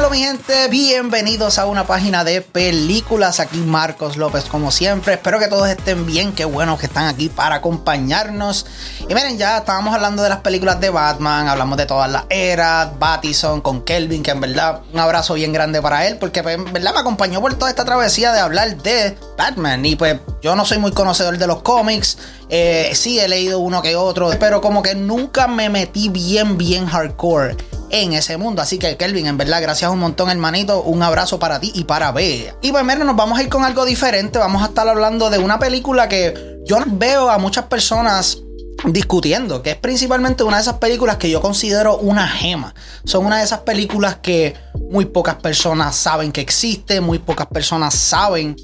Dímelo mi gente, bienvenidos a una página de películas. Aquí Marcos López como siempre. Espero que todos estén bien, qué bueno que están aquí para acompañarnos. Y miren, ya estábamos hablando de las películas de Batman, hablamos de todas las eras, Battison con Kelvin, que en verdad un abrazo bien grande para él, porque pues, en verdad me acompañó por toda esta travesía de hablar de Batman. Y pues yo no soy muy conocedor de los cómics, eh, sí he leído uno que otro, pero como que nunca me metí bien, bien hardcore en ese mundo. Así que, Kelvin, en verdad, gracias un montón, hermanito. Un abrazo para ti y para Bea. Y pues, nos vamos a ir con algo diferente. Vamos a estar hablando de una película que yo veo a muchas personas discutiendo, que es principalmente una de esas películas que yo considero una gema. Son una de esas películas que muy pocas personas saben que existe, muy pocas personas saben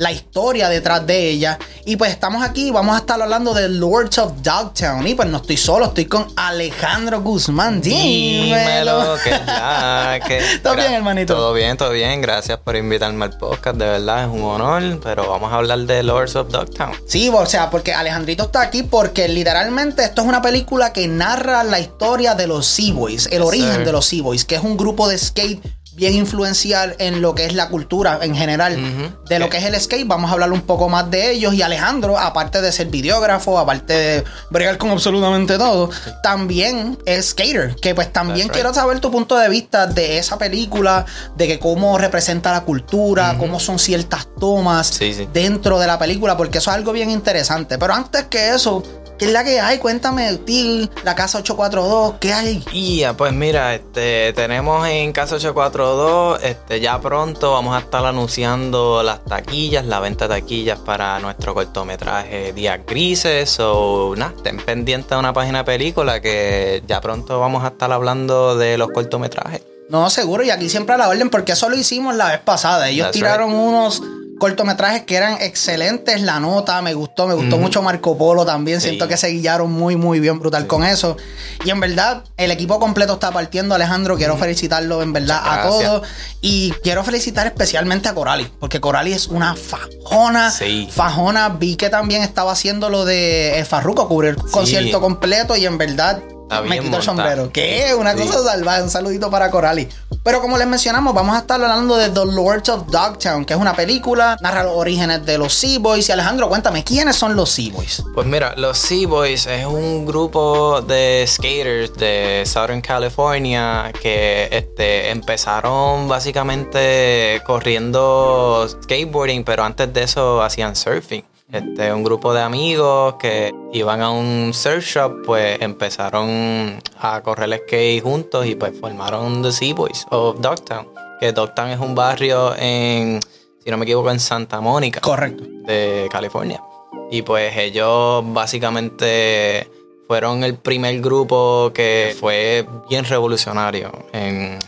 la historia detrás de ella. Y pues estamos aquí, vamos a estar hablando de Lords of Dogtown. Y pues no estoy solo, estoy con Alejandro Guzmán. Dímelo, que ¿Todo bien, hermanito? Todo bien, todo bien. Gracias por invitarme al podcast. De verdad es un honor. Pero vamos a hablar de Lords of Dogtown. Sí, o sea, porque Alejandrito está aquí porque literalmente esto es una película que narra la historia de los Sea-Boys, el origen de los Sea-Boys, que es un grupo de skate bien influencial en lo que es la cultura en general de lo que es el skate. Vamos a hablar un poco más de ellos. Y Alejandro, aparte de ser videógrafo, aparte de bregar con absolutamente todo, también es skater. Que pues también quiero saber tu punto de vista de esa película, de que cómo representa la cultura, cómo son ciertas tomas dentro de la película, porque eso es algo bien interesante. Pero antes que eso, ¿Qué es la que hay? Cuéntame, Til, la casa 842, ¿qué hay? Y pues mira, este, tenemos en casa 842, este, ya pronto vamos a estar anunciando las taquillas, la venta de taquillas para nuestro cortometraje Días Grises. O nada, estén pendientes de una página de película que ya pronto vamos a estar hablando de los cortometrajes. No, seguro, y aquí siempre a la orden, porque eso lo hicimos la vez pasada. Ellos tiraron unos cortometrajes que eran excelentes. La nota me gustó, me gustó mucho Marco Polo también. Siento que se guiaron muy, muy bien, brutal con eso. Y en verdad, el equipo completo está partiendo. Alejandro, quiero felicitarlo en verdad a todos. Y quiero felicitar especialmente a Corali, porque Corali es una fajona. Fajona. Vi que también estaba haciendo lo de el Farruco, cubrir concierto completo y en verdad me quito el sombrero. ¿Qué? Una cosa salvaje. Un saludito para Corali. Pero como les mencionamos, vamos a estar hablando de The Lords of Dogtown, que es una película, narra los orígenes de los Sea Boys. Y Alejandro, cuéntame, ¿quiénes son los Sea Boys? Pues mira, los Sea Boys es un grupo de skaters de Southern California que este, empezaron básicamente corriendo skateboarding, pero antes de eso hacían surfing. Este, un grupo de amigos que iban a un surf shop, pues empezaron a correr el skate juntos y pues formaron The Sea Boys of Dogtown. Que Dogtown es un barrio en, si no me equivoco, en Santa Mónica. Correcto. De California. Y pues ellos básicamente fueron el primer grupo que fue bien revolucionario en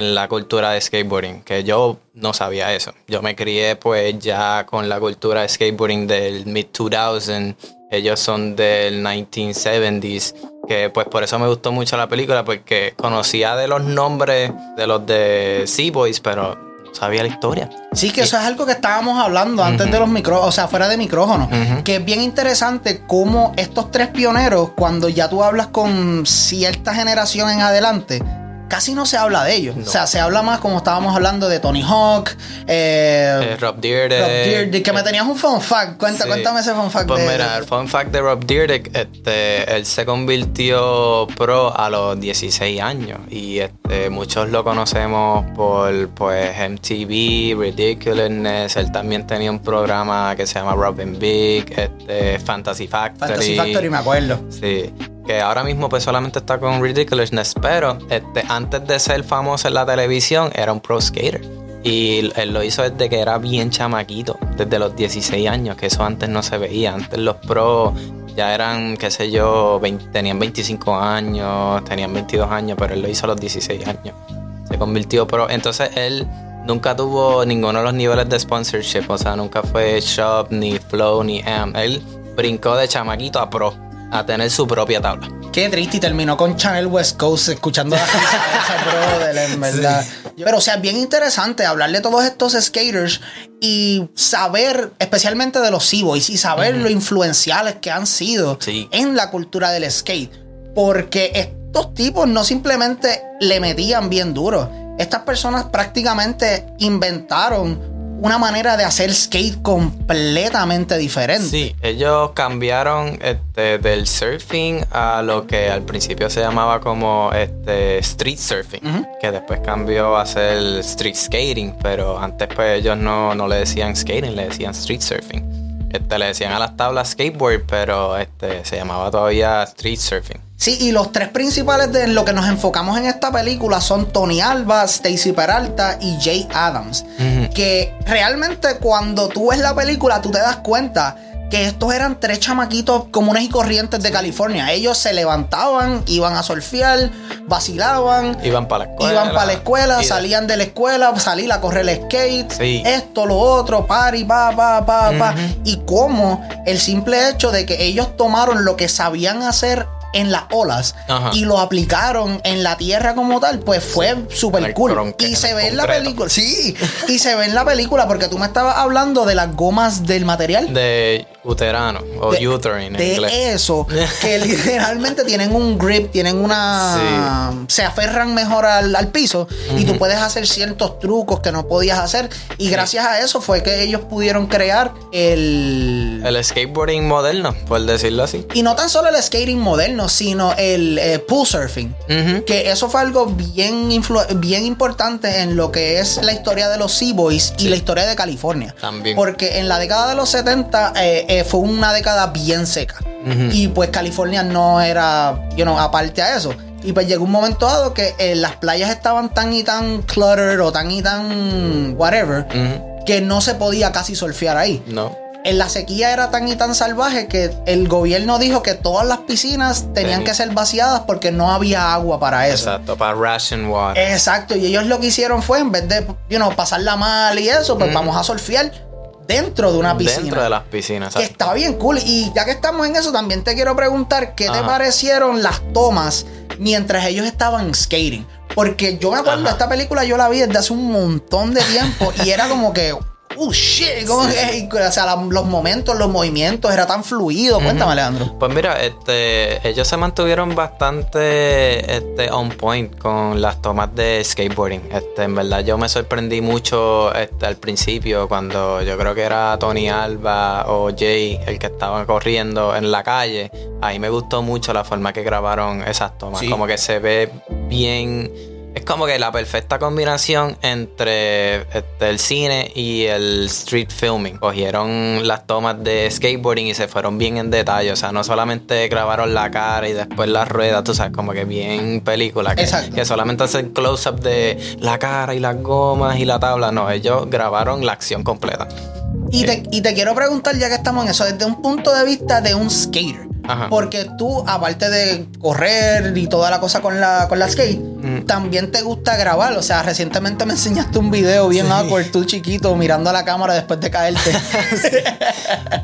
en la cultura de skateboarding, que yo no sabía eso. Yo me crié pues ya con la cultura de skateboarding del mid-2000, ellos son del 1970s, que pues por eso me gustó mucho la película, porque conocía de los nombres de los de Sea Boys, pero no sabía la historia. Sí, que eso es algo que estábamos hablando antes de los micrófonos, o sea, fuera de micrófono, que es bien interesante cómo estos tres pioneros, cuando ya tú hablas con cierta generación en adelante, casi no se habla de ellos. O sea, se habla más como estábamos hablando de Tony Hawk, eh, eh, Rob Dyrdek. que me tenías un fun fact. Cuéntame ese fun fact. Pues mira, el fun fact de Rob Dyrdek, este, él se convirtió pro a los 16 años y este, muchos lo conocemos por pues MTV, Ridiculousness. Él también tenía un programa que se llama Robin Big, este, Fantasy Factory. Fantasy Factory, me acuerdo. Sí que ahora mismo pues solamente está con Ridiculousness, pero este, antes de ser famoso en la televisión era un pro skater. Y él lo hizo desde que era bien chamaquito, desde los 16 años, que eso antes no se veía. Antes los pros ya eran, qué sé yo, tenían 25 años, tenían 22 años, pero él lo hizo a los 16 años. Se convirtió pro. Entonces él nunca tuvo ninguno de los niveles de sponsorship, o sea, nunca fue Shop, ni Flow, ni AM. Él brincó de chamaquito a pro a tener su propia tabla. Qué triste y terminó con Channel West Coast escuchando la brother, en verdad. Pero o sea, bien interesante hablar de todos estos skaters y saber, especialmente de los Sea-Boys, y saber lo influenciales que han sido en la cultura del skate. Porque estos tipos no simplemente le metían bien duro estas personas prácticamente inventaron una manera de hacer skate completamente diferente. Sí, ellos cambiaron este, del surfing a lo que al principio se llamaba como este, street surfing, que después cambió a ser street skating, pero antes pues ellos no, no le decían skating, le decían street surfing. Este, le decían a las tablas skateboard, pero este, se llamaba todavía street surfing. Sí, y los tres principales de lo que nos enfocamos en esta película son Tony Alba, Stacy Peralta y Jay Adams. Que realmente cuando tú ves la película, tú te das cuenta que estos eran tres chamaquitos comunes y corrientes de California. Ellos se levantaban, iban a surfear, vacilaban, iban para la escuela, iban para la escuela, salían de la escuela, salían a correr el skate, esto, lo otro, party, pa, pa, pa, pa. Y cómo el simple hecho de que ellos tomaron lo que sabían hacer en las olas y lo aplicaron en la tierra como tal, pues fue súper cool. Y se ve en la película, sí, y se ve en la película porque tú me estabas hablando de las gomas del material. De uterano o uterine de eso que literalmente tienen un grip tienen una se aferran mejor al, piso y tú puedes hacer ciertos trucos que no podías hacer. Y gracias a eso fue que ellos pudieron crear el el skateboarding moderno por decirlo así. Y no tan solo el skating moderno sino el eh, pool surfing. Que eso fue algo bien bien importante en lo que es la historia de los Sea Boys y la historia de California. También. Porque en la década de los 70 eh, eh, fue una década bien seca. Y pues California no era, you know, aparte a eso. Y pues llegó un momento dado que eh, las playas estaban tan y tan cluttered o tan y tan whatever que no se podía casi surfear ahí. No. En la sequía era tan y tan salvaje que el gobierno dijo que todas las piscinas tenían que ser vaciadas porque no había agua para eso. Exacto, para ration water. Exacto, y ellos lo que hicieron fue en vez de, you know, pasarla mal y eso, pues vamos a surfear dentro de una piscina. Dentro de las piscinas. Que está bien cool. Y ya que estamos en eso, también te quiero preguntar qué te parecieron las tomas mientras ellos estaban skating. Porque yo me acuerdo, esta película yo la vi desde hace un montón de tiempo y era como que, oh shit, o sea, los momentos, los movimientos, era tan fluido. Cuéntame, Leandro. Pues mira, este, ellos se mantuvieron bastante este, on point con las tomas de skateboarding. Este, en verdad, yo me sorprendí mucho este, al principio cuando yo creo que era Tony Alba o Jay el que estaba corriendo en la calle. Ahí me gustó mucho la forma que grabaron esas tomas. Como que se ve bien es como que la perfecta combinación entre este, el cine y el street filming. Cogieron las tomas de skateboarding y se fueron bien en detalle. O sea, no solamente grabaron la cara y después las ruedas, tú sabes, como que bien película. Que, que solamente hacen close-up de la cara y las gomas y la tabla. No, ellos grabaron la acción completa. Y te, y te quiero preguntar, ya que estamos en eso, desde un punto de vista de un skater. Porque tú, aparte de correr y toda la cosa con la, con la skate, mm. también te gusta grabar. O sea, recientemente me enseñaste un video bien awkward, tú chiquito, mirando a la cámara después de caerte.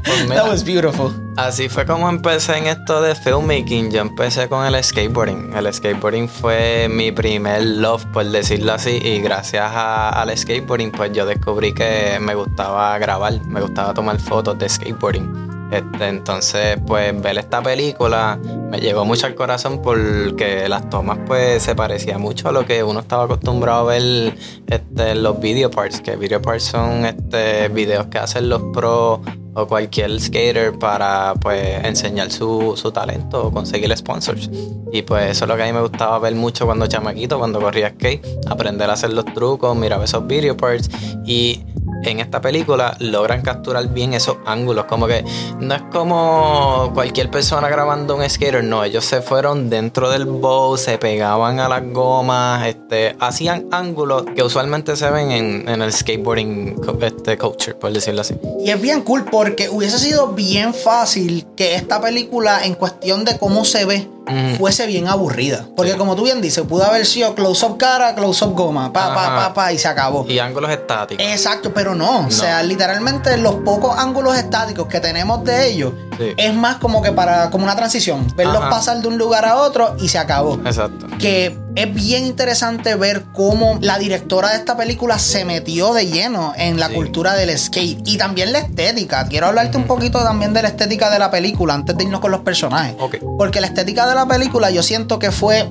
pues That was beautiful. Así fue como empecé en esto de filmmaking. Yo empecé con el skateboarding. El skateboarding fue mi primer love, por decirlo así. Y gracias al skateboarding, pues yo descubrí que me gustaba grabar, me gustaba tomar fotos de skateboarding. Este, entonces, pues ver esta película me llegó mucho al corazón porque las tomas pues se parecía mucho a lo que uno estaba acostumbrado a ver este, los video parts, que video parts son este, videos que hacen los pros o cualquier skater para pues enseñar su, su talento o conseguir sponsors. Y pues eso es lo que a mí me gustaba ver mucho cuando chamaquito, cuando corría skate, aprender a hacer los trucos, mirar esos video parts y en esta película logran capturar bien esos ángulos. Como que no es como cualquier persona grabando un skater, no, ellos se fueron dentro del bow, se pegaban a las gomas, este, hacían ángulos que usualmente se ven en, en el skateboarding este, culture, por decirlo así. Y es bien cool porque hubiese sido bien fácil que esta película, en cuestión de cómo se ve, fuese bien aburrida. Porque como tú bien dices, pudo haber sido close-up cara, close-up goma, pa, pa, pa, pa, y se acabó. Y ángulos estáticos. Exacto, pero no. O sea, literalmente los pocos ángulos estáticos que tenemos de ellos es más como que para, como una transición. Verlos pasar de un lugar a otro y se acabó. Exacto. Que es bien interesante ver cómo la directora de esta película se metió de lleno en la cultura del skate y también la estética. Quiero hablarte un poquito también de la estética de la película antes de irnos con los personajes. Porque la estética de la película yo siento que fue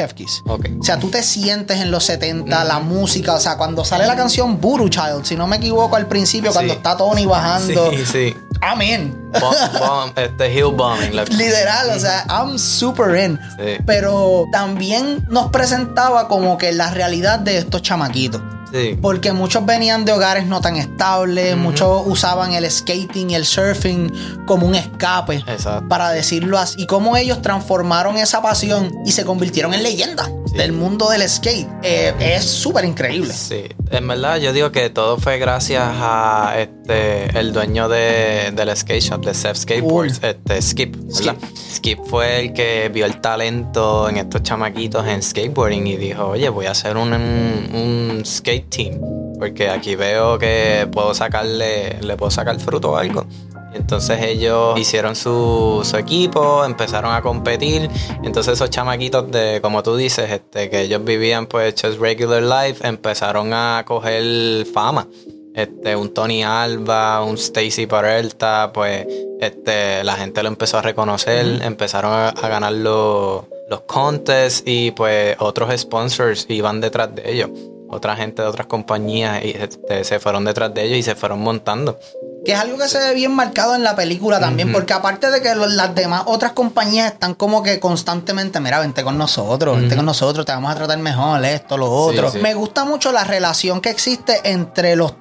Chef Kiss. Ok. O sea, tú te sientes en los 70, la música, o sea, cuando sale la canción Voodoo Child, si no me equivoco al principio, cuando está Tony bajando. Sí, sí. Bomb, bomb, este hill bombing. Literal, o sea, I'm super in. Sí. Pero también nos presentaba como que la realidad de estos chamaquitos. Sí. Porque muchos venían de hogares no tan estables, muchos usaban el skating y el surfing como un escape, Exacto. para decirlo así. Y cómo ellos transformaron esa pasión y se convirtieron en leyendas Sí. del mundo del skate. Eh, es súper increíble. Sí, en verdad yo digo que todo fue gracias a este el dueño de, del skate shop, de Seth Skateboards, este Skip, ¿verdad? Skip fue el que vio el talento en estos chamaquitos en skateboarding y dijo, oye, voy a hacer un, un skate team, porque aquí veo que puedo sacarle, le puedo sacar fruto o algo. Entonces ellos hicieron su, su equipo, empezaron a competir. Entonces esos chamaquitos de, como tú dices, este, que ellos vivían pues just regular life, empezaron a coger fama. Este, un Tony Alba, un Stacy Peralta, pues este, la gente lo empezó a reconocer, empezaron a, a ganar los, los contests y pues otros sponsors iban detrás de ellos. Otra gente de otras compañías y, este, se fueron detrás de ellos y se fueron montando. Que es algo que se ve bien marcado en la película también, porque aparte de que las demás otras compañías están como que constantemente, mira, vente con nosotros, vente con nosotros, te vamos a tratar mejor, esto, lo otro. sí. Me gusta mucho la relación que existe entre los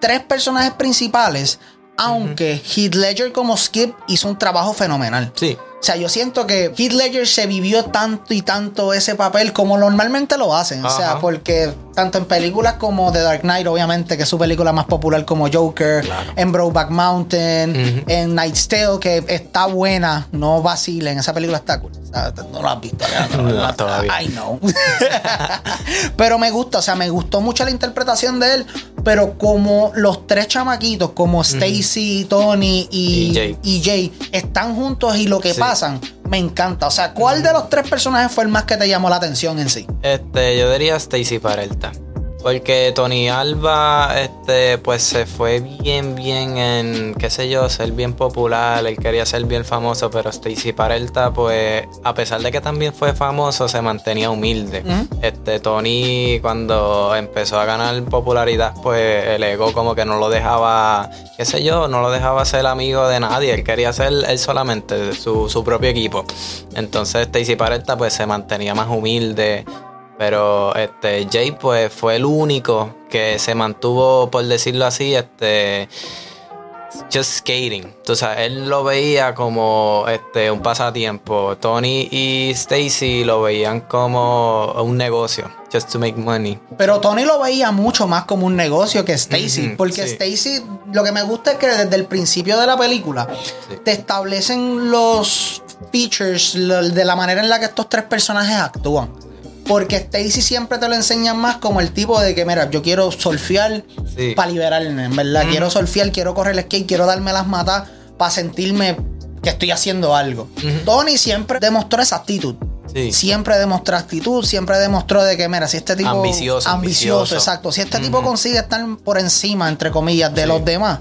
tres personajes principales, aunque Heath Ledger como Skip hizo un trabajo fenomenal. Sí, O sea, yo siento que Heath Ledger se vivió tanto y tanto ese papel como normalmente lo hacen. O sea, porque tanto en películas como The Dark Knight, obviamente, que es su película más popular como Joker, Claro. en Brokeback Mountain, en Night's Tale, que está buena, no vacilen, esa película está cool. O sea, no la has visto, Alejandro, No, ¿verdad? todavía. I know. pero me gusta, o sea, me gustó mucho la interpretación de él, pero como los tres chamaquitos, como Stacy, Tony y, Y Jay. y Jay están juntos y lo que Sí. Me encanta. O sea, ¿cuál de los tres personajes fue el más que te llamó la atención en sí? Este, yo diría Stacy Peralta. Porque Tony Alba, este, pues se fue bien, bien en, qué sé yo, ser bien popular. Él quería ser bien famoso, pero Stacy Peralta, pues, a pesar de que también fue famoso, se mantenía humilde. Este, Tony, cuando empezó a ganar popularidad, pues el ego como que no lo dejaba, qué sé yo, no lo dejaba ser amigo de nadie. Él quería ser él solamente, su, su propio equipo. Entonces Stacy Peralta, pues se mantenía más humilde. Pero este Jay pues fue el único que se mantuvo, por decirlo así, este just skating. Sabes, él lo veía como este un pasatiempo. Tony y Stacy lo veían como un negocio, just to make money. Pero Tony lo veía mucho más como un negocio que Stacy. Porque sí. Stacy, lo que me gusta es que desde el principio de la película Sí. te establecen los features de la manera en la que estos tres personajes actúan. Porque Stacy siempre te lo enseñan más como el tipo de que, mira, yo quiero surfear Sí. para liberarme, en verdad. Quiero surfear, quiero correr el skate, quiero darme las matas para sentirme que estoy haciendo algo. Tony siempre demostró esa actitud. Sí. Siempre demostró actitud, siempre demostró de que, mira, si este tipo. Ambicioso, Ambicioso, ambicioso. exacto. Si este tipo consigue estar por encima, entre comillas, de Sí. los demás,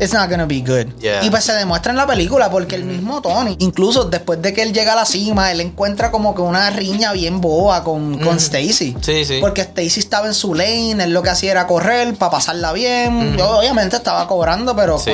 it's not gonna be good. Yeah. Y pues se demuestra en la película, porque el mismo Tony, incluso después de que él llega a la cima, él encuentra como que una riña bien boa con, con Stacy. Sí, sí. Porque Stacy estaba en su lane, él lo que hacía era correr para pasarla bien. Yo obviamente estaba cobrando, pero Sí.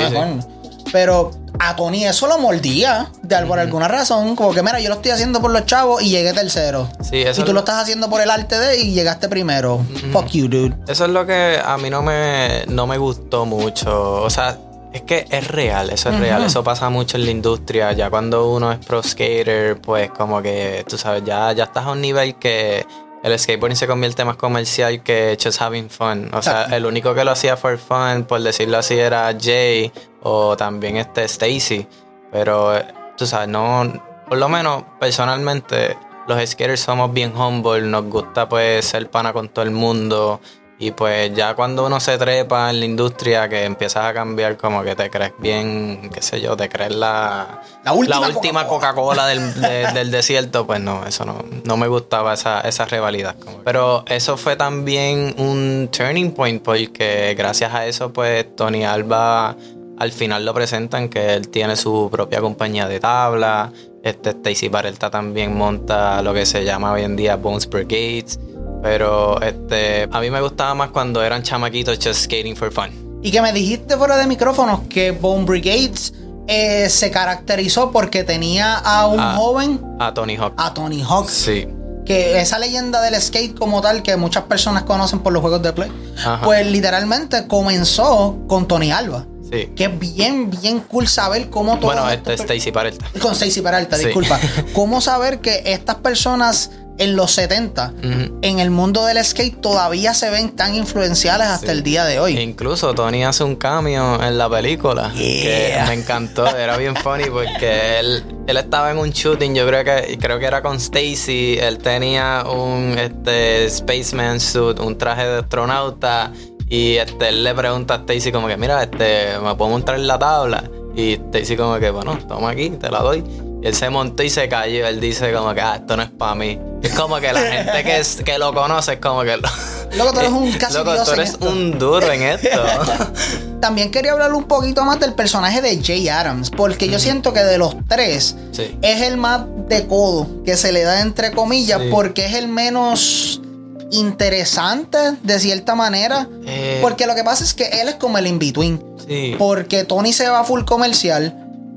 Pero a Tony eso lo mordía de, por alguna razón. Como que, mira, yo lo estoy haciendo por los chavos y llegué tercero. Sí, eso y tú lo estás haciendo por el arte de y llegaste primero. Fuck you, dude. Eso es lo que a mí no me, no me gustó mucho. O sea, es que es real, eso es real. Eso pasa mucho en la industria. Ya cuando uno es pro skater, pues como que, tú sabes, ya, ya estás a un nivel que el skateboarding se convierte más comercial que just having fun. O sea, el único que lo hacía for fun, por decirlo así, era Jay o también este Stacy. Pero, tú sabes, no, por lo menos personalmente, los skaters somos bien humble, nos gusta pues ser pana con todo el mundo. Y pues ya cuando uno se trepa en la industria, que empiezas a cambiar, como que te crees bien, qué sé yo, te crees la, La última última Coca-Cola del, de- del desierto, pues no, eso no, no me gustaba esa, esa rivalidad. Pero eso fue también un turning point, porque gracias a eso, pues Tony Alba al final lo presentan que él tiene su propia compañía de tabla, Este Stacy Barelta también monta lo que se llama hoy en día Bones Brigades. Pero este, a mí me gustaba más cuando eran chamaquitos just skating for fun. Y que me dijiste fuera de micrófonos que Bone Brigades eh, se caracterizó porque tenía a un joven, A Tony Hawk. a Tony Hawk. Sí. Que esa leyenda del skate como tal, que muchas personas conocen por los juegos de Play, Ajá. pues literalmente comenzó con Tony Alba. Sí. Que es bien, bien cool saber cómo todo. Bueno, este Stacy Barelta. Con Stacy Peralta, Sí. disculpa. ¿Cómo saber que estas personas en los 70, Ujú. en el mundo del skate, todavía se ven tan influenciales hasta Sí. el día de hoy? Incluso Tony hace un cameo en la película que me encantó, era bien funny porque él, él estaba en un shooting, yo creo que creo que era con Stacy, él tenía un este spaceman suit, un traje de astronauta y este él le pregunta a Stacy como que mira, este me puedo montar en la tabla y Stacy como que bueno, toma aquí, te la doy. Y él se montó y se cayó. Él dice como que, ah, esto no es para mí. Es como que la gente que, es- que lo conoce es como que... Loco, tú eres un casi Loco, dios tú en eres esto. un duro en esto. También quería hablar un poquito más del personaje de Jay Adams, porque yo siento que de los tres Sí. es el más de codo que se le da entre comillas, Sí. porque es el menos interesante de cierta manera. Eh, Porque lo que pasa es que él es como el in-between. sí. Porque Tony se va full comercial.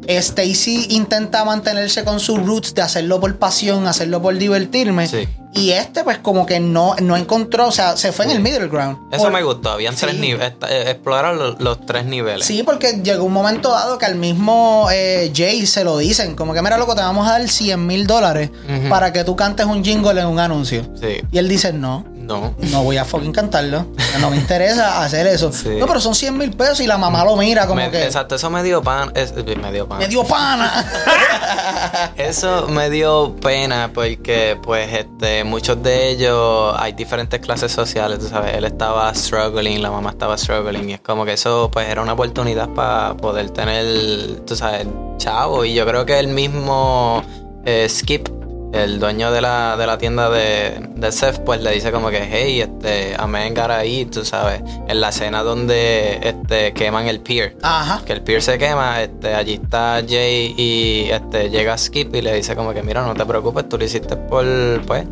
Stacy intenta mantenerse con sus roots de hacerlo por pasión, hacerlo por divertirme. Y este, pues, como que no, no encontró, o sea, se fue en el middle ground. Eso Por- me gustó. Habían tres niveles. Explorar los, los tres niveles. Sí, porque llegó un momento dado que al mismo eh, Jay se lo dicen, como que mira loco, te vamos a dar 100 mil dólares para que tú cantes un jingle en un anuncio. Sí. Y él dice, no, No. no voy a fucking cantarlo, no me interesa hacer eso. Sí. No, pero son 100 mil pesos y la mamá lo mira como Me- que... Exacto, eso me dio pan. es- me dio pan. Me dio pana. Eso me dio pena porque, pues, este, muchos de ellos hay diferentes clases sociales, tú sabes. Él estaba struggling, la mamá estaba struggling, y es como que eso, pues, era una oportunidad para poder tener, tú sabes, chavo. Y yo creo que el mismo eh, Skip, el dueño de la, de la tienda de, de Seth, pues le dice como que, hey, este, a vengar ahí, tú sabes, en la escena donde este, queman el pier Ajá. que el pier se quema, este, allí está Jay y este, llega Skip y le dice como que mira, no te preocupes, tú lo hiciste por, pues,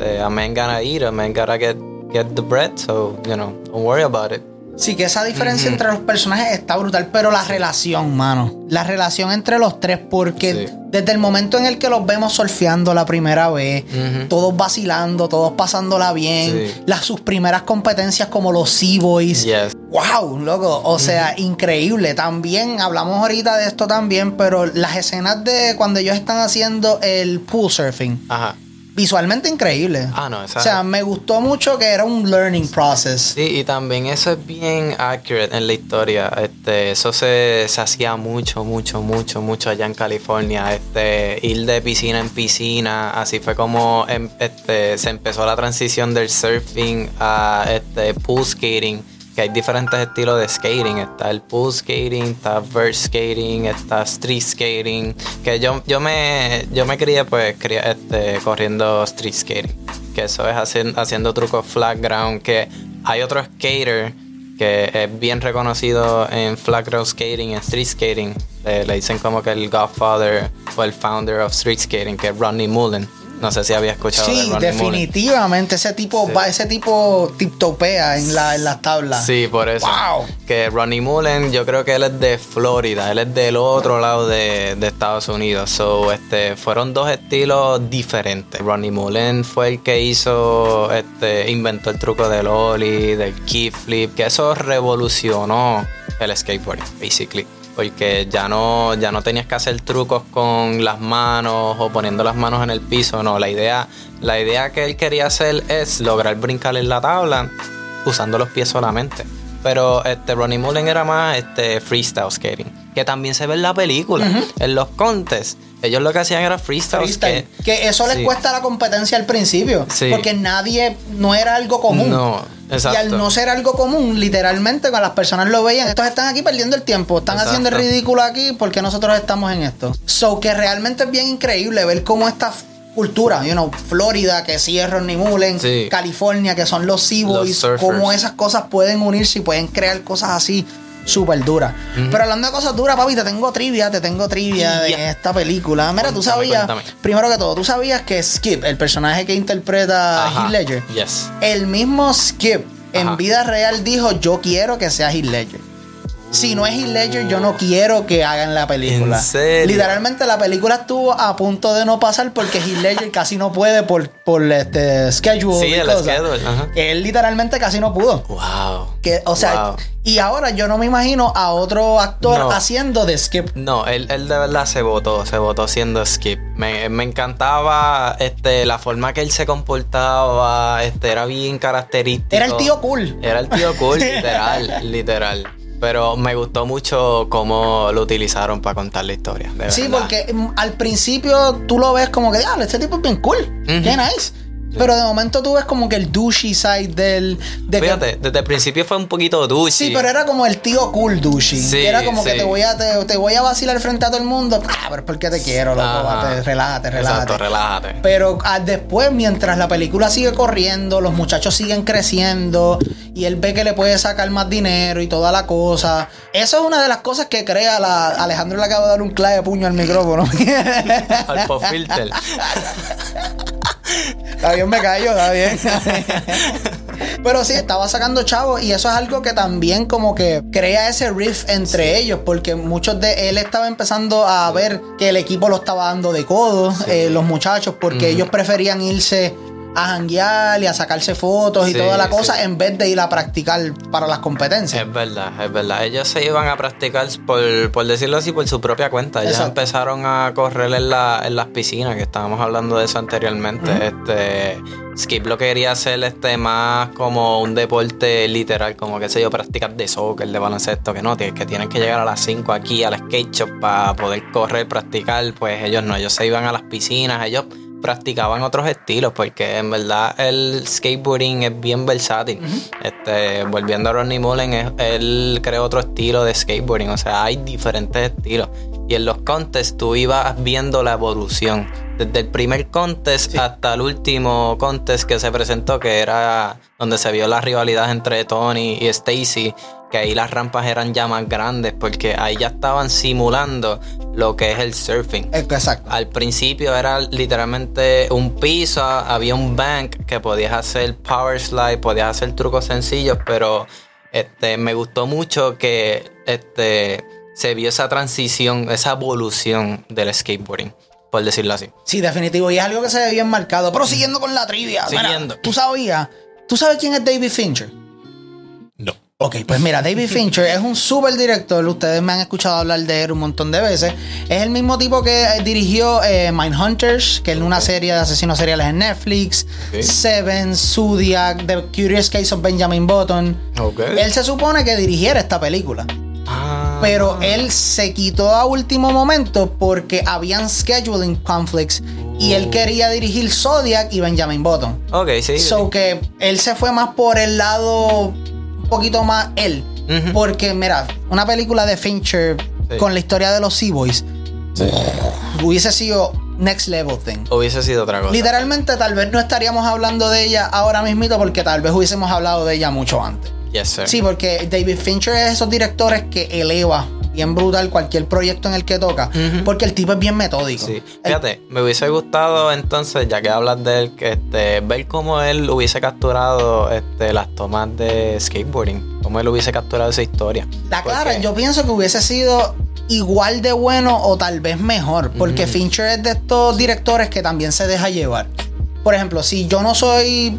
a man gonna eat, a man gotta get, get the bread, so, you know, don't worry about it. Sí, que esa diferencia entre los personajes está brutal, pero la relación, mano. La relación entre los tres, porque Sí. desde el momento en el que los vemos surfeando la primera vez, Ujú. todos vacilando, todos pasándola bien, Sí. las sus primeras competencias como los Sea-Boys. Yes. ¡Wow! Loco, o sea, increíble. También, hablamos ahorita de esto también, pero las escenas de cuando ellos están haciendo el pool surfing, Ajá. Visualmente increíble. Ah, no, esa- O sea, me gustó mucho que era un learning process. Sí, y también eso es bien accurate en la historia. Este, eso se, se hacía mucho, mucho, mucho, mucho allá en California. Este, ir de piscina en piscina. Así fue como em- este, se empezó la transición del surfing a este pool skating. Que hay diferentes estilos de skating. Está el pool skating, está verse skating, está street skating. Que yo, yo me yo me crié pues crié, este, corriendo street skating. Que eso es hacien- haciendo trucos flat ground. Que hay otro skater que es bien reconocido en flat ground skating, en street skating. Le, le dicen como que el godfather o el founder of street skating, que es Rodney Mullen. No sé si había escuchado Sí, definitivamente. Ese tipo Sí. va, ese tipo tiptopea en, la, en las tablas. Sí, por eso. Wow. Que Ronnie Mullen, yo creo que él es de Florida, él es del otro lado de, de Estados Unidos. So, este, fueron dos estilos diferentes. Ronnie Mullen fue el que hizo, este, inventó el truco del ollie, del kickflip, que eso revolucionó el skateboarding, basically. Porque ya no, ya no tenías que hacer trucos con las manos o poniendo las manos en el piso. No, la idea, la idea que él quería hacer es lograr brincar en la tabla usando los pies solamente. Pero este Ronnie Mullen era más este freestyle skating, que también se ve en la película, en los contests. Ellos lo que hacían era freestyle. Que eso les Sí. cuesta la competencia al principio. Sí. Porque nadie, no era algo común. No, exacto. Y al no ser algo común, literalmente cuando las personas lo veían, estos están aquí perdiendo el tiempo, están Exacto. haciendo el ridículo aquí porque nosotros estamos en esto. So que realmente es bien increíble ver cómo esta cultura, you know, Florida, que sí es Ronnie Mullen, Sí. California, que son los Sea Los Boys, surfers. cómo esas cosas pueden unirse y pueden crear cosas así súper dura. Pero hablando de cosas duras, papi, te tengo trivia, te tengo trivia de esta película. Mira, tú sabías, cuéntame. primero que todo, tú sabías que Skip, el personaje que interpreta a Ajá. Heath Ledger, Yes. el mismo Skip en vida real dijo, yo quiero que sea Heath Ledger. Si no es Heath Ledger, yo no quiero que hagan la película. ¿En serio? Literalmente la película estuvo a punto de no pasar porque Heath Ledger casi no puede por, por este schedule Sí, y el schedule, ajá. Él literalmente casi no pudo. Wow. Que, o sea, Wow. y ahora yo no me imagino a otro actor No. haciendo de Skip. No, él, él de verdad se votó, se votó siendo Skip. Me, me encantaba este, la forma que él se comportaba, este, era bien característico. Era el tío cool. Era el tío cool, literal, literal. Pero me gustó mucho cómo lo utilizaron para contar la historia. de Sí, verdad. porque mm, al principio tú lo ves como que, diablo, este tipo es bien cool. Qué nice. Pero de momento tú ves como que el douchey side del. De que- Fíjate, desde el principio fue un poquito douchey. sí, pero era como el tío cool douchey. Sí, era como que te voy, a, te, te voy a vacilar frente a todo el mundo. Ah, pero porque te quiero, loco. Te- relájate, relájate. Exacto, relájate. Pero ah, después, mientras la película sigue corriendo, los muchachos siguen creciendo y él ve que le puede sacar más dinero y toda la cosa. Eso es una de las cosas que crea la. Alejandro le acaba de dar un clave de puño al micrófono. Al pop filter. Está bien, me callo, está bien. Pero sí, estaba sacando chavos y eso es algo que también como que crea ese riff entre ellos porque muchos de él estaba empezando a ver que el equipo lo estaba dando de codo, eh, los muchachos, porque ellos preferían irse a janguear y a sacarse fotos y toda la cosa sí. en vez de ir a practicar para las competencias. Es verdad, es verdad. Ellos se iban a practicar, por, por decirlo así, por su propia cuenta. Ellos Exacto. empezaron a correr en, la, en las piscinas, que estábamos hablando de eso anteriormente. Este Skip lo quería hacer este más como un deporte literal, como que sé yo, prácticas de soccer, de baloncesto, que no, que, que tienen que llegar a las 5 aquí al skate shop para poder correr, practicar. Pues ellos no, ellos se iban a las piscinas, ellos practicaban otros estilos porque en verdad el skateboarding es bien versátil. Este, volviendo a Ronnie Mullen, él creó otro estilo de skateboarding, o sea, hay diferentes estilos. Y en los contests tú ibas viendo la evolución. Desde el primer contest hasta el último contest que se presentó, que era donde se vio la rivalidad entre Tony y Stacy, que ahí las rampas eran ya más grandes, porque ahí ya estaban simulando lo que es el surfing. Eh, Exacto. Al principio era literalmente un piso, había un bank que podías hacer power slide, podías hacer trucos sencillos, pero este, me gustó mucho que este, se vio esa transición, esa evolución del skateboarding, por decirlo así. Sí, definitivo. Y es algo que se ve bien marcado. Pero siguiendo con la trivia. mira, Siguiendo. ¿Tú sabías? ¿Tú sabes quién es David Fincher? Ok, pues mira, David Fincher es un super director. Ustedes me han escuchado hablar de él un montón de veces. Es el mismo tipo que eh, dirigió eh, Mindhunters, que es una serie de asesinos seriales en Netflix. Seven, Zodiac, The Curious Case of Benjamin Button. Ok. Él se supone que dirigiera esta película. Ah. Pero él se quitó a último momento porque habían scheduling conflicts y él quería dirigir Zodiac y Benjamin Button. Ok, sí. So que él se fue más por el lado poquito más él. Porque, mira, una película de Fincher Sí. con la historia de los Sea Boys hubiese sido next level thing. Hubiese sido otra cosa. Literalmente, tal vez no estaríamos hablando de ella ahora mismito porque tal vez hubiésemos hablado de ella mucho antes. Yes, sir. Sí, porque David Fincher es esos directores que eleva bien brutal cualquier proyecto en el que toca. Porque el tipo es bien metódico. Sí. El- Fíjate, me hubiese gustado entonces, ya que hablas de él, este, ver cómo él hubiese capturado este, las tomas de skateboarding, cómo él hubiese capturado esa historia. La Porque- yo pienso que hubiese sido igual de bueno o tal vez mejor, porque Fincher es de estos directores que también se deja llevar. Por ejemplo, si yo no soy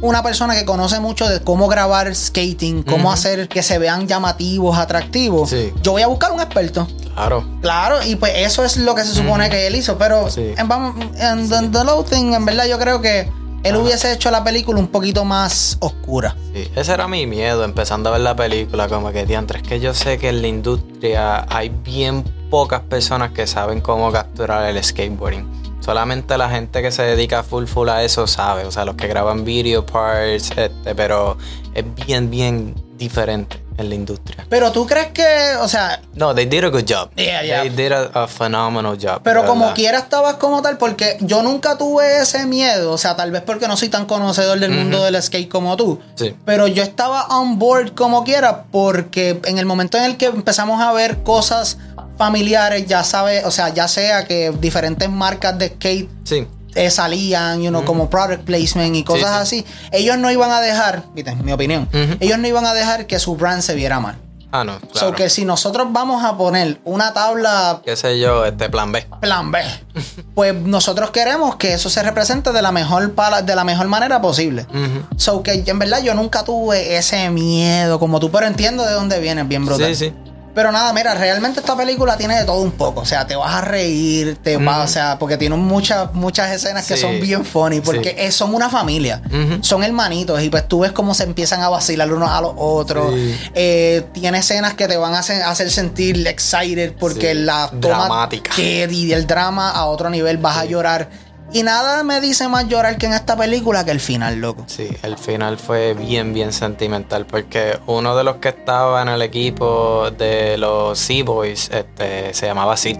una persona que conoce mucho de cómo grabar skating, cómo hacer que se vean llamativos, atractivos, Sí. yo voy a buscar un experto. Claro. Claro, y pues eso es lo que se supone que él hizo, pero Sí. en, The- The Low Thing, en verdad yo creo que él hubiese hecho la película un poquito más oscura. Sí, ese era mi miedo empezando a ver la película, como que diantre, es que yo sé que en la industria hay bien pocas personas que saben cómo capturar el skateboarding. Solamente la gente que se dedica full full a eso sabe, o sea, los que graban video parts, este, pero es bien, bien diferente. en la industria. Pero tú crees que, o sea, No, they did a good job. Yeah, yeah. They did a, a phenomenal job. pero como verdad. quiera estabas como tal, porque yo nunca tuve ese miedo, o sea, tal vez porque no soy tan conocedor del mundo del skate como tú. Sí. Pero yo estaba on board como quiera, porque en el momento en el que empezamos a ver cosas familiares, ya sabe, o sea, ya sea que diferentes marcas de skate Sí. eh, salían, you know, como product placement y cosas así, ellos no iban a dejar, viste, mi opinión, ellos no iban a dejar que su brand se viera mal. Ah, no, So claro. que si nosotros vamos a poner una tabla Qué sé yo, este plan B. plan B, pues nosotros queremos que eso se represente de la mejor pala- de la mejor manera posible. So que en verdad yo nunca tuve ese miedo como tú, pero entiendo de dónde vienes, bien brutal. Sí, sí. Pero nada, mira, realmente esta película tiene de todo un poco. O sea, te vas a reír, te vas, o sea, porque tiene muchas, muchas escenas que son bien funny, porque Sí. son una familia, son hermanitos, y pues tú ves cómo se empiezan a vacilar unos a los otros. Sí. Eh, tiene escenas que te van a hacer, hacer sentir excited porque la toma Dramática. que y el drama a otro nivel vas a llorar. Y nada me dice más llorar que en esta película que el final, loco. Sí, el final fue bien, bien sentimental porque uno de los que estaba en el equipo de los Sea Boys este, se llamaba Sid.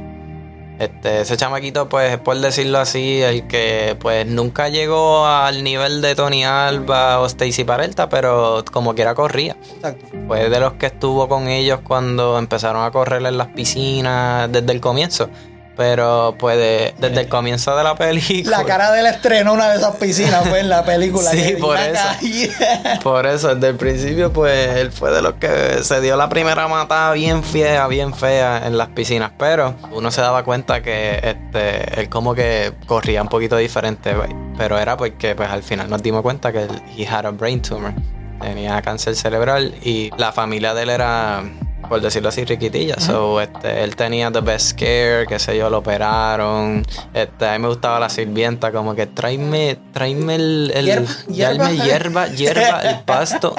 Este, ese chamaquito, pues, por decirlo así, el que pues nunca llegó al nivel de Tony Alba o Stacy Parelta, pero como quiera corría. Exacto. Fue de los que estuvo con ellos cuando empezaron a correr en las piscinas desde el comienzo. Pero pues de- desde el comienzo de la película. La cara del estreno una de esas piscinas fue en la película. Sí, por eso. Por eso, desde el principio, pues él fue de los que se dio la primera matada bien fea, bien fea en las piscinas. Pero uno se daba cuenta que este, él como que corría un poquito diferente. Pero era porque pues al final nos dimos cuenta que él he had a brain tumor. Tenía cáncer cerebral y la familia de él era, por decirlo así, riquitilla. So, este, él tenía the best care, qué sé yo, lo operaron. Este, a mí me gustaba la sirvienta, como que tráeme, tráeme el, el hierba. hierba, hierba, el pasto.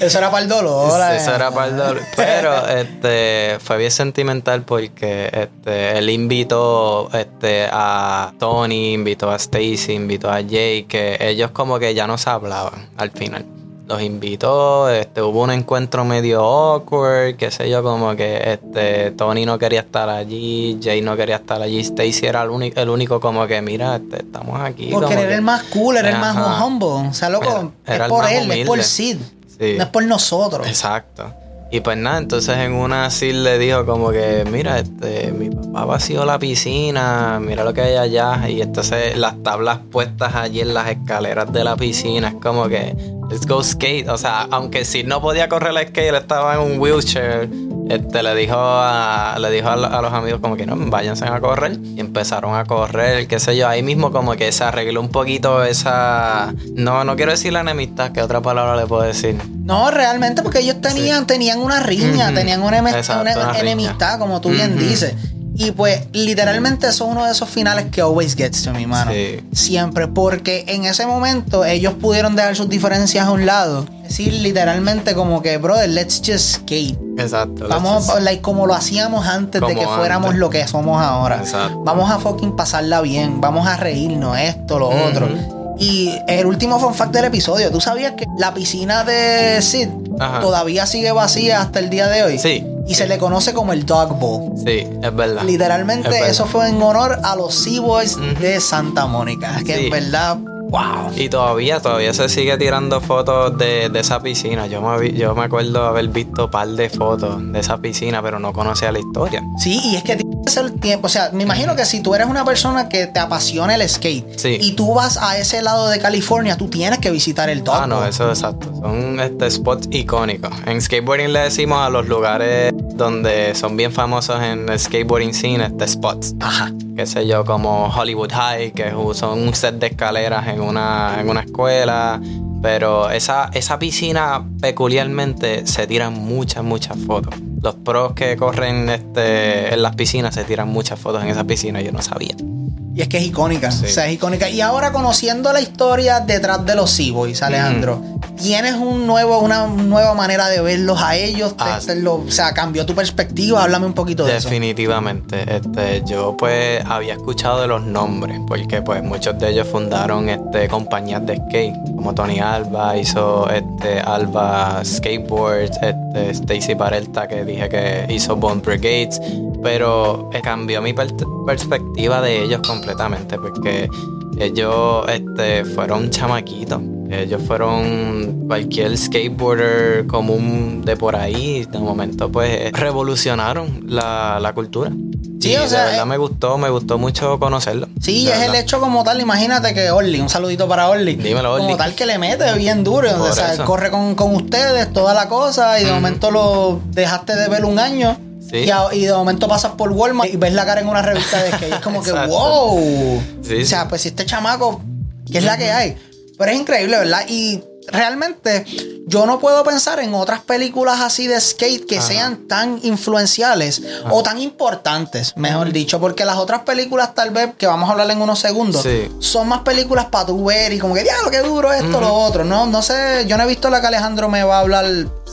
Eso era para el dolor. Eso eh. era para el dolor. Pero este fue bien sentimental porque este él invitó este a Tony, invitó a Stacy, invitó a Jay, que ellos como que ya no se hablaban al final. Los invitó, este, hubo un encuentro medio awkward, qué sé yo, como que este Tony no quería estar allí, Jay no quería estar allí, Stacy era el único, el único como que, mira, este, estamos aquí. Porque era que- el más cool, era el más Ajá. humble. O sea, loco, Era- era es por él, es por. Sid. Sí. No es por nosotros. Exacto. Y pues nada, entonces en una sí le dijo como que, mira, este, mi papá vació la piscina, mira lo que hay allá. Y entonces las tablas puestas allí en las escaleras de la piscina, es como que, let's go skate. O sea, aunque si no podía correr la skate, él estaba en un wheelchair. Este, le dijo a, le dijo a, a los amigos como que no, váyanse a correr. Y empezaron a correr, qué sé yo. Ahí mismo como que se arregló un poquito esa... No, no quiero decir la enemistad, ¿qué otra palabra le puedo decir? No, realmente, porque ellos tenían, tenían una riña, tenían una, Exacto, una una riña. enemistad, como tú bien dices. Y pues, literalmente, eso es uno de esos finales que always gets to me, mano. Sí. Siempre, porque en ese momento ellos pudieron dejar sus diferencias a un lado. Decir literalmente como que, brother, let's just skate. Exacto. Vamos, let's- like, como lo hacíamos antes de que fuéramos antes. lo que somos ahora. Exacto. Vamos a fucking pasarla bien, vamos a reírnos, esto, lo otro. Y el último fun fact del episodio, ¿tú sabías que la piscina de Sid Ajá. todavía sigue vacía hasta el día de hoy? Sí. Y se le conoce como el Dog Bowl. Sí, es verdad. Literalmente, Es verdad. eso fue en honor a los Sea Boys de Santa Mónica. Que Sí. en verdad, wow. Y todavía, todavía se sigue tirando fotos de, de esa piscina. Yo me, vi- yo me acuerdo haber visto un par de fotos de esa piscina, pero no conocía la historia. Sí, y es que tiene que ser tiempo. O sea, me imagino que si tú eres una persona que te apasiona el skate Sí. y tú vas a ese lado de California, tú tienes que visitar el Dog Ah, no, eso es exacto. Son este, spots icónicos. En skateboarding le decimos a los lugares donde son bien famosos en el skateboarding scene, este spots. Ajá. qué sé yo, como Hollywood High, que son un set de escaleras en una, en una escuela. Pero esa, esa piscina peculiarmente se tiran muchas, muchas fotos. Los pros que corren este, en las piscinas se tiran muchas fotos en esa piscina, yo no sabía. Y es que es icónica. Sí. O sea, es icónica. Y ahora conociendo la historia detrás de los Sea Boys, Alejandro, tienes un nuevo, una nueva manera de verlos a ellos, te- Ah. te lo- o sea, cambió tu perspectiva, háblame un poquito de eso. Definitivamente. Este, yo pues había escuchado de los nombres, porque pues muchos de ellos fundaron este, compañías de skate, como Tony Alba hizo este, Alba Skateboards, este, Stacy Parelta que dije que hizo Bone Brigades, pero eh, cambió mi per- perspectiva de ellos completamente, porque ellos este, fueron chamaquitos. Ellos fueron cualquier skateboarder común de por ahí. De momento, pues, revolucionaron la, la cultura. Sí, y o sea, de verdad eh, me gustó, me gustó mucho conocerlo. Sí, es el hecho como tal. Imagínate que Orly, un saludito para Orly. Dímelo, Orly. Como tal que le mete bien duro. O sea, corre con, con ustedes toda la cosa y de momento lo dejaste de ver un año. Sí. Y, de momento pasas por Walmart y ves la cara en una revista de skate. Es como que, wow. Sí, o sea, pues si este chamaco, ¿qué es la que hay? Pero es increíble, ¿verdad? Y realmente yo no puedo pensar en otras películas así de skate que Ajá. sean tan influenciales o tan importantes, mejor dicho, porque las otras películas tal vez que vamos a hablar en unos segundos Sí. son más películas para tu ver y como que diablo qué duro esto lo otro, no no sé, yo no he visto la que Alejandro me va a hablar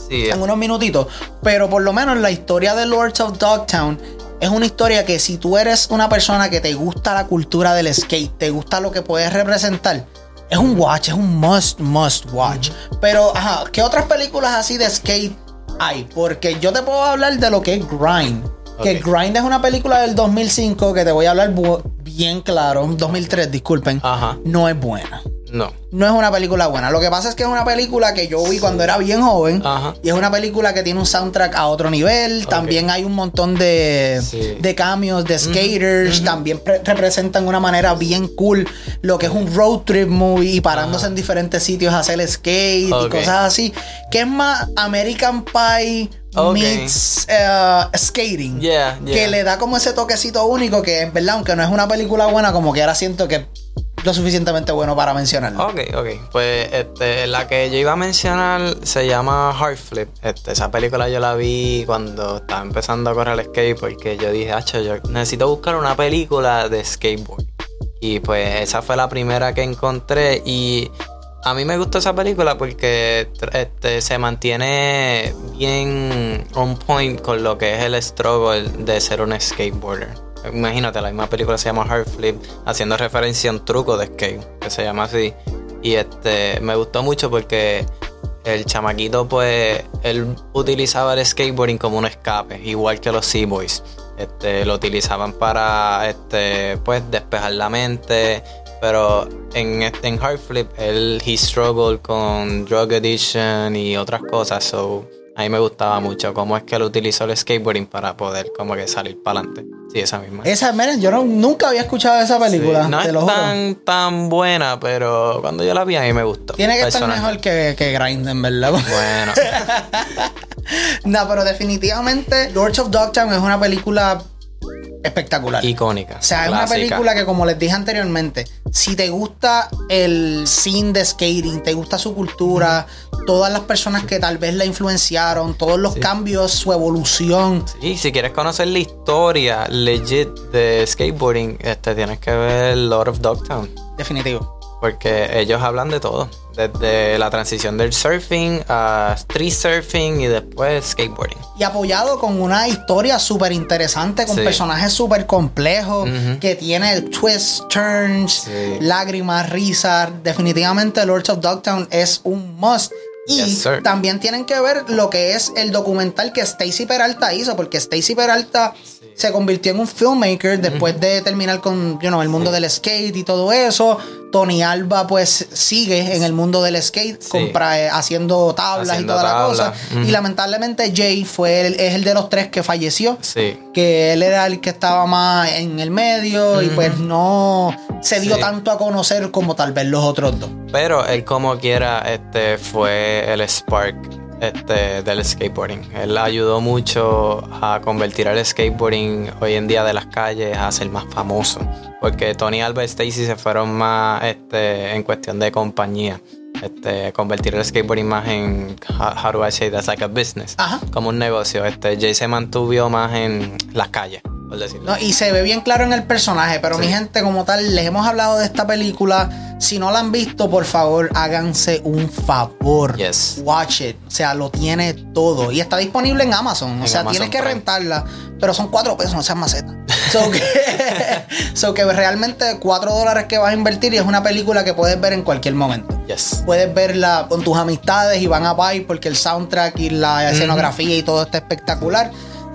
Sí. en unos minutitos, pero por lo menos la historia de Lords of Dogtown es una historia que si tú eres una persona que te gusta la cultura del skate, te gusta lo que puedes representar, es un watch, es un must, must watch. Pero, ajá, ¿qué otras películas así de skate hay? Porque yo te puedo hablar de lo que es Grind. Que. Grind es una película del 2005 que te voy a hablar bien claro, 2003, disculpen. Ajá. No es buena No. no es una película buena. Lo que pasa es que es una película que yo vi cuando era bien joven. Ajá. Y es una película que tiene un soundtrack a otro nivel. También hay un montón de, Sí. de cambios de skaters. También pre- representan de una manera bien cool lo que es un road trip movie y parándose en diferentes sitios a hacer skate y cosas así. Que es más American Pie meets eh, skating. Yeah, yeah. Que le da como ese toquecito único que en verdad, aunque no es una película buena, como que ahora siento que lo suficientemente bueno para mencionarlo. Ok, ok. Pues este, la que yo iba a mencionar se llama Flip. Este, esa película yo la vi cuando estaba empezando a correr el skate porque yo dije, hacho, yo necesito buscar una película de skateboard. Y pues esa fue la primera que encontré y a mí me gustó esa película porque este, se mantiene bien on point con lo que es el struggle de ser un skateboarder. Imagínate, la misma película se llama Heart Flip, haciendo referencia a un truco de skate, que se llama así. Y este me gustó mucho porque el chamaquito, pues, él utilizaba el skateboarding como un escape, igual que los Sea-Boys. Este, lo utilizaban para, este, pues, despejar la mente. Pero en, este- en Hard Flip, él he struggled con drug addiction y otras cosas. So, a mí me gustaba mucho cómo es que él utilizó el skateboarding para poder como que salir para adelante. Sí, esa misma. Esa, miren, yo no- nunca había escuchado esa película. Sí, No te es lo juro. tan, tan buena, pero cuando yo la vi a mí me gustó. Tiene que estar mejor que, que Grind, en verdad. Bueno, no, pero definitivamente Lords of Dogtown es una película espectacular. icónica. o sea, es una película que, como les dije anteriormente, si te gusta el scene de skating, te gusta su cultura, todas las personas que tal vez la influenciaron, todos los cambios, su evolución. Sí, si quieres conocer la historia legit de skateboarding, este, tienes que ver Lord of Dogtown. Definitivo. Porque ellos hablan de todo. Desde la transición del surfing a street surfing y después skateboarding. Y apoyado con una historia súper interesante, con Sí. personajes súper complejos, que tiene twists, turns, Sí. lágrimas, risas. Definitivamente Lords of Dogtown es un must. Y Yes, también tienen que ver lo que es el documental que Stacy Peralta hizo, porque Stacy Peralta se convirtió en un filmmaker después de terminar con you know, el mundo del skate y todo eso. Tony Alba pues sigue en el mundo del skate, Sí. compra, eh, haciendo tablas Haciendo y toda la cosa. Y lamentablemente Jay fue el, es el de los tres que falleció. Sí. Que él era el que estaba más en el medio y pues no se dio Sí. tanto a conocer como tal vez los otros dos. Pero él como quiera, este, fue el spark este, del skateboarding. Él ayudó mucho a convertir el skateboarding hoy en día de las calles a ser más famoso. Porque Tony Alba y Stacy se fueron más este, en cuestión de compañía. Este, convertir el skateboarding más en how, how do I say that's like a business Ajá. como un negocio este Jay se mantuvo más en las calles por decirlo. No, y se ve bien claro en el personaje, pero Sí. mi gente, como tal, les hemos hablado de esta película. Si no la han visto, por favor, háganse un favor. Yes. Watch it. O sea, lo tiene todo. Y está disponible en Amazon. o En sea, Amazon tienes que Prime. rentarla. Pero son cuatro pesos, no seas maceta. So que, so que realmente cuatro dólares que vas a invertir y es una película que puedes ver en cualquier momento. Yes. Puedes verla con tus amistades y van a bye porque el soundtrack y la escenografía y todo está espectacular.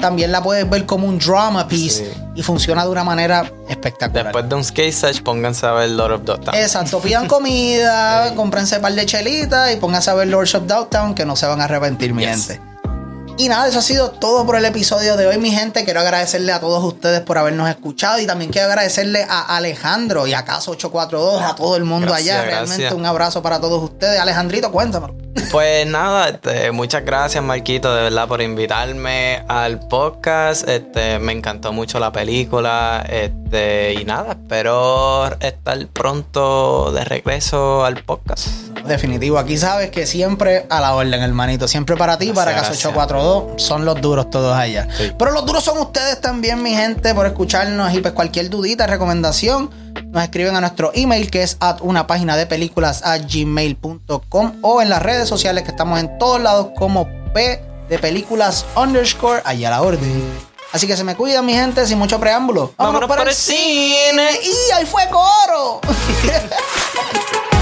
También la puedes ver como un drama piece Sí. y funciona de una manera espectacular. Después de un skate search, pónganse a ver Lord of Dota. Exacto, pidan comida, cómprense un par de chelitas y pónganse a ver Lords of Downtown que no se van a arrepentir, mi Yes. gente. Y nada, eso ha sido todo por el episodio de hoy, mi gente. Quiero agradecerle a todos ustedes por habernos escuchado y también quiero agradecerle a Alejandro y a Caso 842, a todo el mundo Gracias, allá. gracias. Realmente un abrazo para todos ustedes. Alejandrito, cuéntamelo. Pues nada, este, muchas gracias Marquito de verdad por invitarme al podcast. Este, me encantó mucho la película. Este, y nada, espero estar pronto de regreso al podcast. Definitivo, aquí sabes que siempre a la orden, hermanito. Siempre para ti, para Caso Gracias, 842. Son los duros todos allá. Sí. Pero los duros son ustedes también, mi gente, por escucharnos. Y pues cualquier dudita, recomendación, nos escriben a nuestro email que es at una página de películas a gmail.com o en las redes sociales que estamos en todos lados como P de películas underscore allá a la orden. Así que se me cuidan, mi gente, sin mucho preámbulo. Vámonos para el cine. ¡Y ahí fue coro!